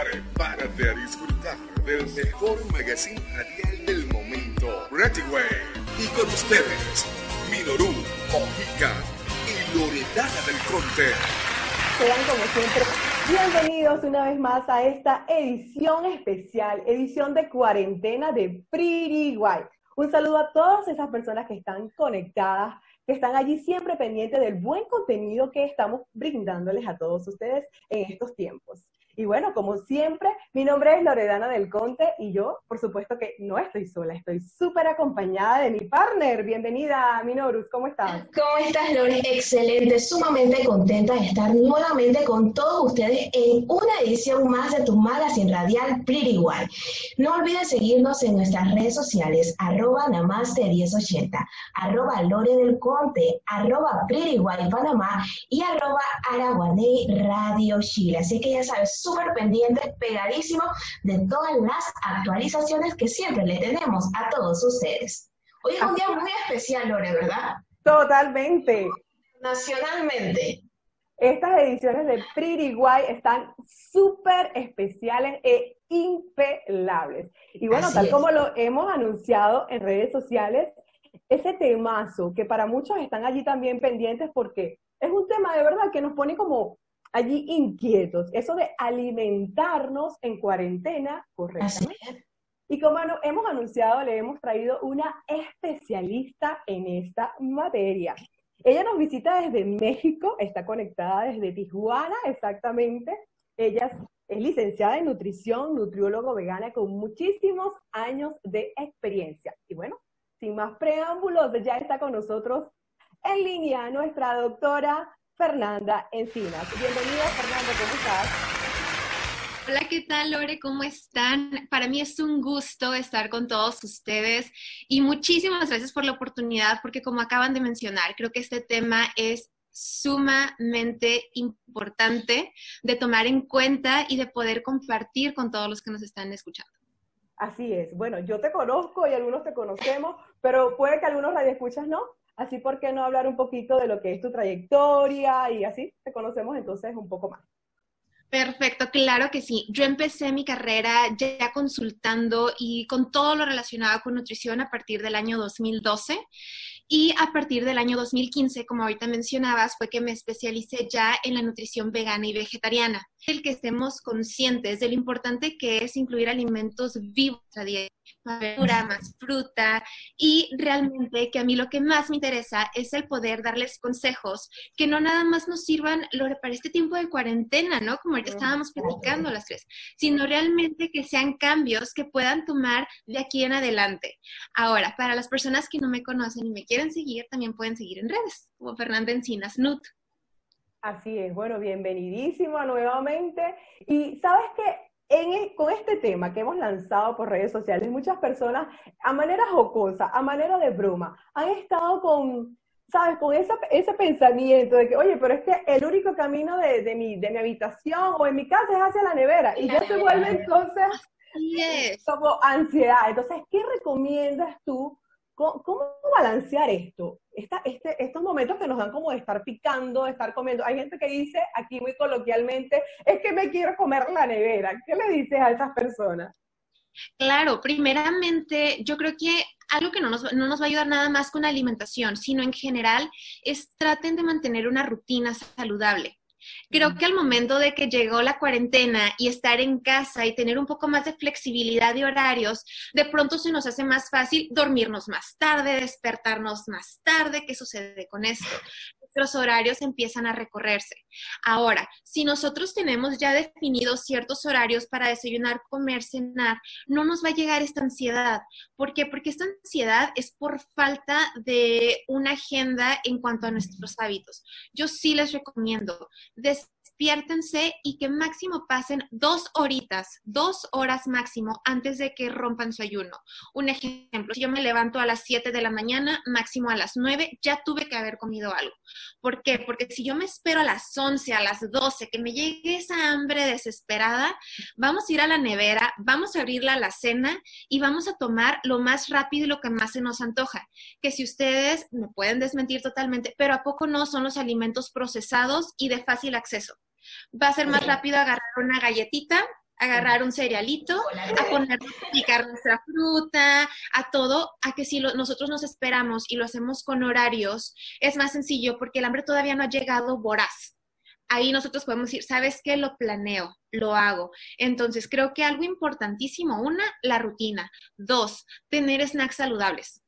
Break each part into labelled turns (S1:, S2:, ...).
S1: Prepárate a disfrutar del mejor magazine radial del momento, Ready Way. Y con ustedes, Minoru, Mojica y Loredana del Conte.
S2: Sean como siempre bienvenidos una vez más a esta edición especial, edición de cuarentena de Pretty White. Un saludo a todas esas personas que están conectadas, que están allí siempre pendientes del buen contenido que estamos brindándoles a todos ustedes en estos tiempos. Y bueno, como siempre, mi nombre es Loredana del Conte y yo, por supuesto que no estoy sola, estoy súper acompañada de mi partner. Bienvenida, Minorus, ¿cómo estás?
S3: ¿Cómo estás, Lore? Excelente, sumamente contenta de estar nuevamente con todos ustedes en una edición más de tu magazine radial Pretty White. No olvides seguirnos en nuestras redes sociales, arroba namaste1080, arroba Lore del Conte, arroba Pretty White Panamá y arroba Araguaney Radio Chile. Así que ya sabes, súper pendiente, pegadísimo de todas las actualizaciones que siempre le tenemos a todos ustedes. Hoy es un día muy especial, Lore, ¿verdad?
S2: Totalmente.
S3: Nacionalmente.
S2: Estas ediciones de Pretty White están súper especiales e impelables. Y bueno,
S3: Así
S2: tal
S3: es.
S2: como lo hemos anunciado en redes sociales, ese temazo que para muchos están allí también pendientes porque es un tema de verdad que nos pone como allí inquietos, eso de alimentarnos en cuarentena correctamente. Y como hemos anunciado, le hemos traído una especialista en esta materia. Ella nos visita desde México, está conectada desde Tijuana, exactamente. Ella es, es licenciada en nutrición, nutriólogo vegana con muchísimos años de experiencia. Y bueno, sin más preámbulos, ya está con nosotros en línea nuestra doctora Fernanda Encinas. Bienvenida, Fernanda, ¿cómo estás?
S4: Hola, ¿qué tal, Lore? ¿Cómo están? Para mí es un gusto estar con todos ustedes y muchísimas gracias por la oportunidad porque como acaban de mencionar, creo que este tema es sumamente importante de tomar en cuenta y de poder compartir con todos los que nos están escuchando.
S2: Así es. Bueno, yo te conozco y algunos te conocemos, pero puede que algunos radioescuchas no. Así, ¿por qué no hablar un poquito de lo que es tu trayectoria y así te conocemos entonces un poco más?
S4: Perfecto, claro que sí. Yo empecé mi carrera ya consultando y con todo lo relacionado con nutrición a partir del año 2012 y a partir del año 2015, como ahorita mencionabas, fue que me especialicé ya en la nutrición vegana y vegetariana. El que estemos conscientes de lo importante que es incluir alimentos vivos a dieta, más verdura, más fruta y realmente que a mí lo que más me interesa es el poder darles consejos que no nada más nos sirvan para este tiempo de cuarentena, ¿no? Como ahorita estábamos platicando las tres, sino realmente que sean cambios que puedan tomar de aquí en adelante. Ahora, para las personas que no me conocen y me quieren seguir, también pueden seguir en redes, como Fernanda Encinas Nut.
S2: Así es. Bueno, bienvenidísima nuevamente. Y sabes que en e- con este tema que hemos lanzado por redes sociales, muchas personas, a manera jocosa, a manera de broma, han estado con, ¿sabes? Con esa- ese pensamiento de que, oye, pero es que el único camino de, de mi, de mi habitación o en mi casa es hacia la nevera. Y ya se vuelve entonces como ansiedad. Entonces, ¿qué recomiendas tú? ¿Cómo, balancear esto? Este, estos momentos que nos dan como de estar picando, de estar comiendo. Hay gente que dice aquí muy coloquialmente, es que me quiero comer la nevera. ¿Qué le dices a esas personas?
S4: Claro, primeramente, yo creo que algo que no nos, no nos va a ayudar nada más con la alimentación, sino en general, es traten de mantener una rutina saludable. Creo que al momento de que llegó la cuarentena y estar en casa y tener un poco más de flexibilidad de horarios, de pronto se nos hace más fácil dormirnos más tarde, despertarnos más tarde. ¿Qué sucede con esto? Nuestros horarios empiezan a recorrerse. Ahora, si nosotros tenemos ya definidos ciertos horarios para desayunar, comer, cenar, no nos va a llegar esta ansiedad. ¿Por qué? Porque esta ansiedad es por falta de una agenda en cuanto a nuestros hábitos. Yo sí les recomiendo, despiértense y que máximo pasen dos horitas, dos horas máximo antes de que rompan su ayuno. Un ejemplo, si yo me levanto a las 7 de la mañana, máximo a las 9, ya tuve que haber comido algo. ¿Por qué? Porque si yo me espero a las 11, a las 12, que me llegue esa hambre desesperada, vamos a ir a la nevera, vamos a abrir la alacena y vamos a tomar lo más rápido y lo que más se nos antoja. Que si ustedes me pueden desmentir totalmente, pero ¿a poco no son los alimentos procesados y de fácil acceso? Va a ser más rápido agarrar una galletita, agarrar un cerealito, a poner a picar nuestra fruta, a todo, a que si nosotros nos esperamos y lo hacemos con horarios, es más sencillo porque el hambre todavía no ha llegado voraz. Ahí nosotros podemos decir, ¿sabes qué? Lo planeo, lo hago. Entonces, creo que algo importantísimo, una, la rutina. Dos, tener snacks saludables.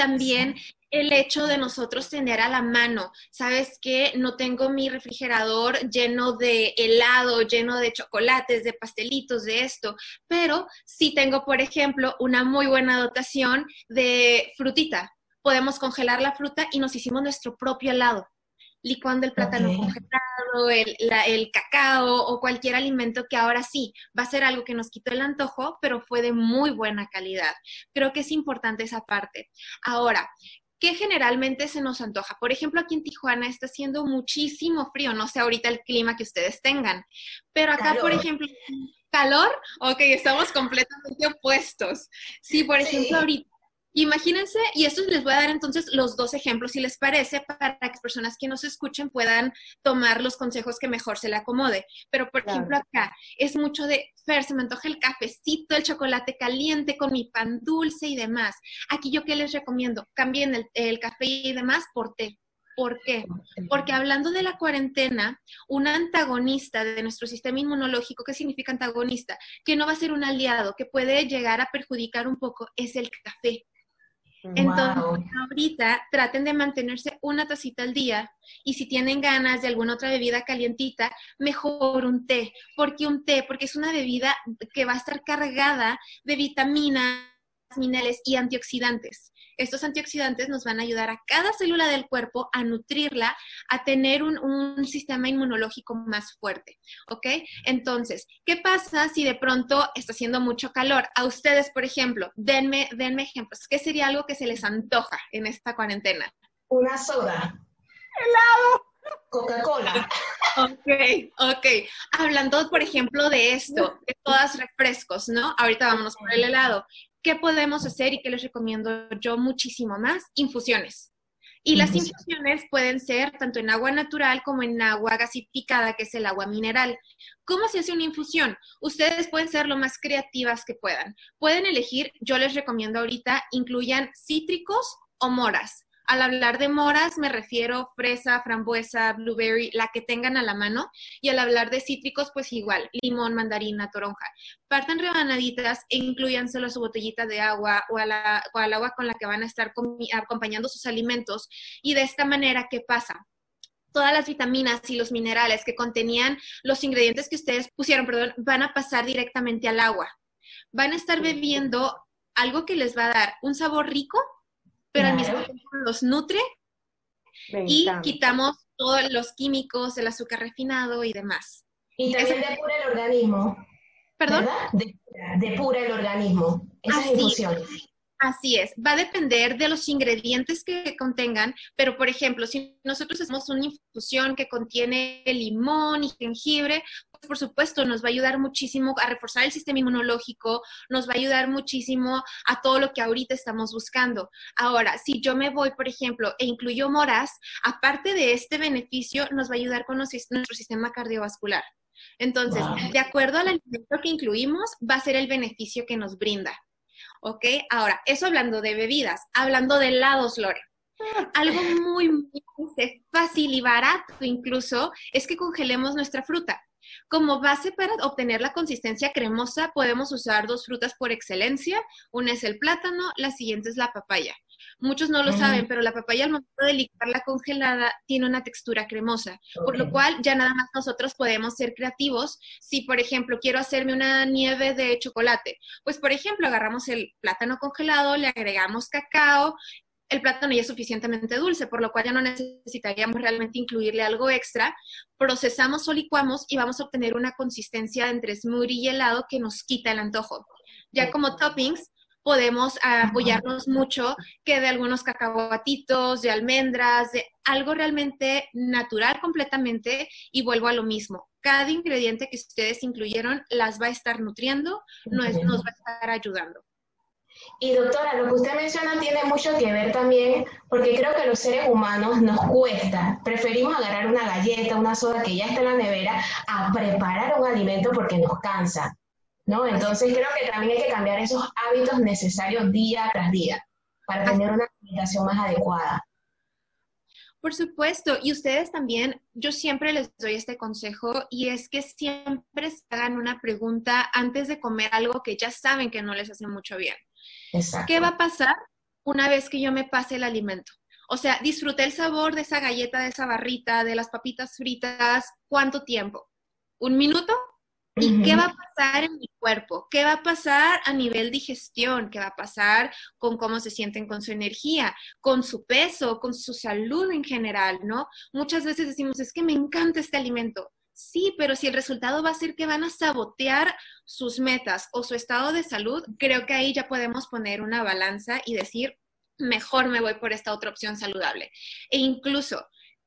S4: También el hecho de nosotros tener a la mano, sabes que no tengo mi refrigerador lleno de helado, lleno de chocolates, de pastelitos, de esto, pero sí tengo, por ejemplo, una muy buena dotación de frutita. Podemos congelar la fruta y nos hicimos nuestro propio helado licuando el plátano congelado, el, el, cacao o cualquier alimento que ahora sí va a ser algo que nos quitó el antojo, pero fue de muy buena calidad. Creo que es importante esa parte. Ahora, ¿qué generalmente se nos antoja? Por ejemplo, aquí en Tijuana está haciendo muchísimo frío, no sé ahorita el clima que ustedes tengan, pero acá, por ejemplo, calor, ok, estamos completamente opuestos. Sí, por ejemplo, ahorita Imagínense, y estos les voy a dar entonces los dos ejemplos, si les parece, para que las personas que nos escuchen puedan tomar los consejos que mejor se le acomode. Pero, por ejemplo, acá es mucho de, Fer, se me antoja el cafecito, el chocolate caliente con mi pan dulce y demás. Aquí yo qué les recomiendo, cambien el, el café y demás por té. ¿Por qué? Porque hablando de la cuarentena, un antagonista de nuestro sistema inmunológico, ¿qué significa antagonista? Que no va a ser un aliado, que puede llegar a perjudicar un poco, es el café. Entonces, ahorita traten de mantenerse una tacita al día y si tienen ganas de alguna otra bebida calientita, mejor un té. ¿Por qué un té? Porque es una bebida que va a estar cargada de vitaminas, minerales y antioxidantes. Estos antioxidantes nos van a ayudar a cada célula del cuerpo a nutrirla, a tener un, sistema inmunológico más fuerte, ¿ok? Entonces, ¿qué pasa si de pronto está haciendo mucho calor? A ustedes, por ejemplo, denme, denme ejemplos. ¿Qué sería algo que se les antoja en esta cuarentena?
S3: Una soda.
S2: Helado.
S3: Coca-Cola.
S4: Ok, ok. Hablando, por ejemplo, de esto, de todas refrescos, ¿no? Ahorita vámonos por el helado. ¿Qué podemos hacer y qué les recomiendo yo muchísimo más? Infusiones. Y las infusiones pueden ser tanto en agua natural como en agua gasificada, que es el agua mineral. ¿Cómo se hace una infusión? Ustedes pueden ser lo más creativas que puedan. Pueden elegir, yo les recomiendo ahorita, incluyan cítricos o moras. Al hablar de moras me refiero fresa, frambuesa, blueberry, la que tengan a la mano. Y al hablar de cítricos, pues igual, limón, mandarina, toronja. Partan rebanaditas e incluyanselo a su botellita de agua o, al agua con la que van a estar acompañando sus alimentos. Y de esta manera, ¿qué pasa? todas las vitaminas y los minerales que contenían los ingredientes que ustedes pusieron, perdón, van a pasar directamente al agua. Van a estar bebiendo algo que les va a dar un sabor rico, pero al mismo tiempo los nutre y quitamos todos los químicos, el azúcar refinado y demás.
S3: Y también depura el organismo.
S4: ¿Perdón?
S3: Depura el organismo. Esas infusiones.
S4: Así es, va a depender de los ingredientes que contengan, pero por ejemplo, si nosotros hacemos una infusión que contiene limón y jengibre, pues por supuesto nos va a ayudar muchísimo a reforzar el sistema inmunológico, nos va a ayudar muchísimo a todo lo que ahorita estamos buscando. Ahora, si yo me voy, por ejemplo, e incluyo moras, aparte de este beneficio, nos va a ayudar con nuestro sistema cardiovascular. Entonces, de acuerdo al alimento que incluimos, va a ser el beneficio que nos brinda. ¿Ok? Ahora, eso hablando de bebidas, hablando de helados, Lore. Algo muy, muy fácil y barato incluso es que congelemos nuestra fruta. Como base para obtener la consistencia cremosa podemos usar dos frutas por excelencia. Una es el plátano, la siguiente es la papaya. Muchos no lo saben, pero la papaya al momento de licuarla congelada tiene una textura cremosa, por lo cual ya nada más nosotros podemos ser creativos. Si, por ejemplo, quiero hacerme una nieve de chocolate, pues, por ejemplo, agarramos el plátano congelado, le agregamos cacao, el plátano ya es suficientemente dulce, por lo cual ya no necesitaríamos realmente incluirle algo extra. Procesamos o licuamos y vamos a obtener una consistencia entre smoothie y helado que nos quita el antojo. Ya como toppings, podemos apoyarnos mucho que de algunos cacahuatitos, de almendras, de algo realmente natural completamente y vuelvo a lo mismo. Cada ingrediente que ustedes incluyeron las va a estar nutriendo, nos, nos va a estar ayudando.
S3: Y doctora, lo que usted menciona tiene mucho que ver también, porque creo que los seres humanos nos cuesta, preferimos agarrar una galleta, una soda que ya está en la nevera, a preparar un alimento porque nos cansa. ¿No? Entonces creo que también hay que cambiar esos hábitos necesarios día tras día para tener una alimentación más adecuada.
S4: Por supuesto, y ustedes también, yo siempre les doy este consejo y es que siempre se hagan una pregunta antes de comer algo que ya saben que no les hace mucho bien. Exacto. ¿Qué va a pasar una vez que yo me pase el alimento? O sea, disfruté el sabor de esa galleta, de esa barrita, de las papitas fritas, ¿cuánto tiempo? ¿Un minuto? ¿Y qué va a pasar en mi cuerpo? ¿Qué va a pasar a nivel digestión? ¿Qué va a pasar con cómo se sienten con su energía, con su peso, con su salud en general, ¿no? Muchas veces decimos, es que me encanta este alimento. Sí, pero si el resultado va a ser que van a sabotear sus metas o su estado de salud, creo que ahí ya podemos poner una balanza y decir, mejor me voy por esta otra opción saludable. E incluso,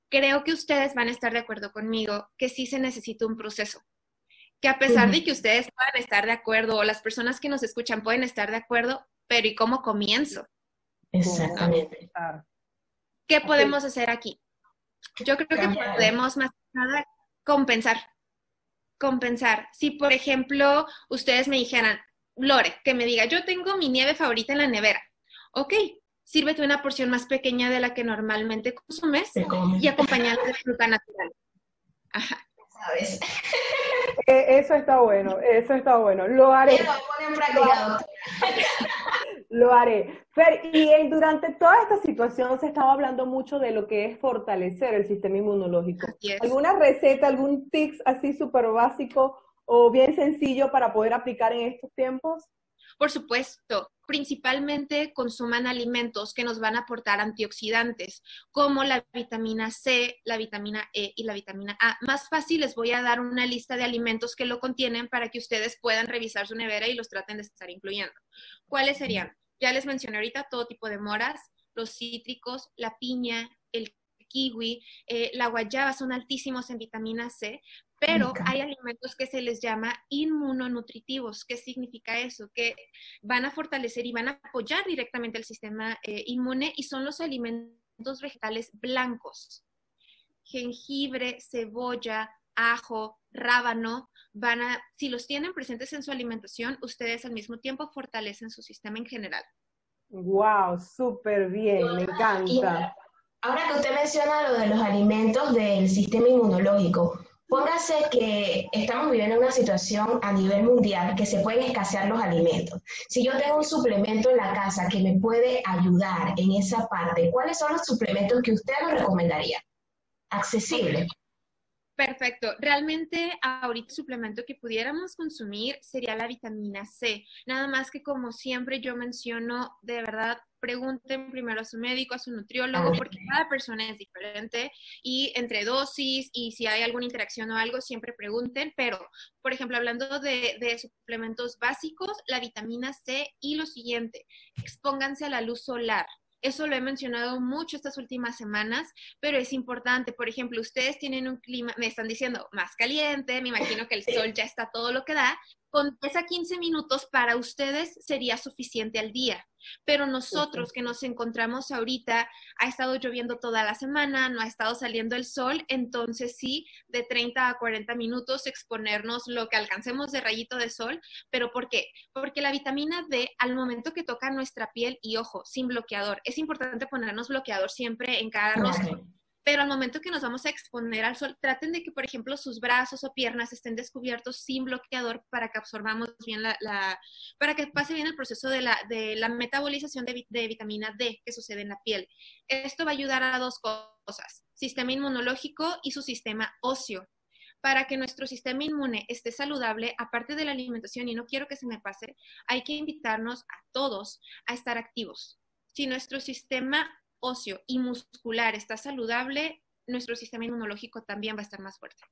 S4: creo que ustedes van a estar de acuerdo conmigo que sí se necesita un proceso que a pesar de que ustedes puedan estar de acuerdo o las personas que nos escuchan pueden estar de acuerdo, pero ¿y cómo comienzo?
S3: Exactamente.
S4: ¿Qué podemos hacer aquí? Yo creo que podemos más que nada compensar. Compensar. Si, por ejemplo, ustedes me dijeran, Lore, que me diga, yo tengo mi nieve favorita en la nevera. Ok, sírvete una porción más pequeña de la que normalmente consumes y acompañada de fruta natural. Ajá. ¿Sabes?
S2: Eh, eso está bueno, eso está bueno. Lo haré. Lo haré. Fer, y durante toda esta situación se estaba hablando mucho de lo que es fortalecer el sistema inmunológico. ¿Alguna receta, algún tips así súper básico o bien sencillo para poder aplicar en estos tiempos?
S4: Por supuesto, principalmente consuman alimentos que nos van a aportar antioxidantes, como la vitamina C, la vitamina E y la vitamina A. Más fácil les voy a dar una lista de alimentos que lo contienen para que ustedes puedan revisar su nevera y los traten de estar incluyendo. ¿Cuáles serían? Ya les mencioné ahorita todo tipo de moras, los cítricos, la piña, el kiwi, eh, la guayaba son altísimos en vitamina C, pero hay alimentos que se les llama inmunonutritivos. ¿Qué significa eso? Que van a fortalecer y van a apoyar directamente el sistema eh, inmune y son los alimentos vegetales blancos. Jengibre, cebolla, ajo, rábano, van a, si los tienen presentes en su alimentación, ustedes al mismo tiempo fortalecen su sistema en general.
S2: Wow, súper bien, me encanta.
S3: Ahora que usted menciona lo de los alimentos del sistema inmunológico, póngase que estamos viviendo una situación a nivel mundial que se pueden escasear los alimentos. Si yo tengo un suplemento en la casa que me puede ayudar en esa parte, ¿cuáles son los suplementos que usted nos recomendaría? Accesible.
S4: Perfecto. Realmente ahorita el suplemento que pudiéramos consumir sería la vitamina C. Nada más que como siempre yo menciono, de verdad, pregunten primero a su médico, a su nutriólogo, porque cada persona es diferente y entre dosis y si hay alguna interacción o algo, siempre pregunten. Pero, por ejemplo, hablando de, de suplementos básicos, la vitamina C y lo siguiente, expónganse a la luz solar. Eso lo he mencionado mucho estas últimas semanas, pero es importante. Por ejemplo, ustedes tienen un clima, me están diciendo, más caliente, me imagino que el sol ya está todo lo que da. Con 10 a 15 minutos para ustedes sería suficiente al día. Pero nosotros que nos encontramos ahorita, ha estado lloviendo toda la semana, no ha estado saliendo el sol, entonces sí, de 30 a 40 minutos exponernos lo que alcancemos de rayito de sol. ¿Pero por qué? Porque la vitamina D, al momento que toca nuestra piel, y ojo, sin bloqueador, es importante ponernos bloqueador siempre en cada rostro pero al momento que nos vamos a exponer al sol, traten de que, por ejemplo, sus brazos o piernas estén descubiertos sin bloqueador para que absorbamos bien la, para que pase bien el proceso de la, de la metabolización de, de vitamina D que sucede en la piel. Esto va a ayudar a dos cosas, sistema inmunológico y su sistema óseo. Para que nuestro sistema inmune esté saludable, aparte de la alimentación, y no quiero que se me pase, hay que invitarnos a todos a estar activos. Si nuestro sistema óseo y muscular está saludable, nuestro sistema inmunológico también va a estar más fuerte.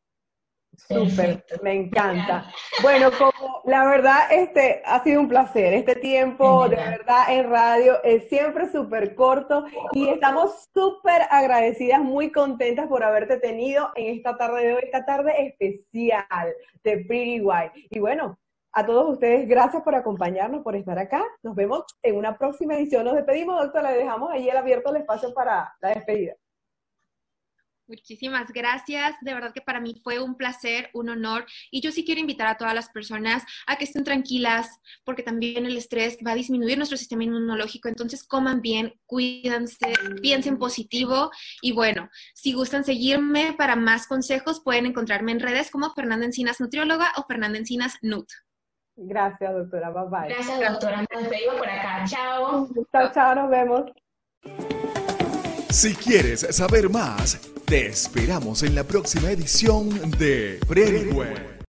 S2: Súper, me encanta. Bueno, como la verdad, este ha sido un placer. Este tiempo de verdad en radio es siempre súper corto y estamos súper agradecidas, muy contentas por haberte tenido en esta tarde de hoy, esta tarde especial de Pretty White. Y bueno, a todos ustedes, gracias por acompañarnos, por estar acá. Nos vemos en una próxima edición. Nos despedimos, doctor. Le dejamos ahí el abierto el espacio para la despedida.
S4: Muchísimas gracias. De verdad que para mí fue un placer, un honor. Y yo sí quiero invitar a todas las personas a que estén tranquilas, porque también el estrés va a disminuir nuestro sistema inmunológico. Entonces, coman bien, cuídense, piensen positivo. Y bueno, si gustan seguirme para más consejos, pueden encontrarme en redes como Fernanda Encinas Nutrióloga o Fernanda Encinas Nut.
S2: Gracias, doctora. Bye bye.
S3: Gracias, doctora. Nos despedimos por acá. Chao.
S2: Chao, chao. Nos vemos.
S5: Si quieres saber más, te esperamos en la próxima edición de Pretty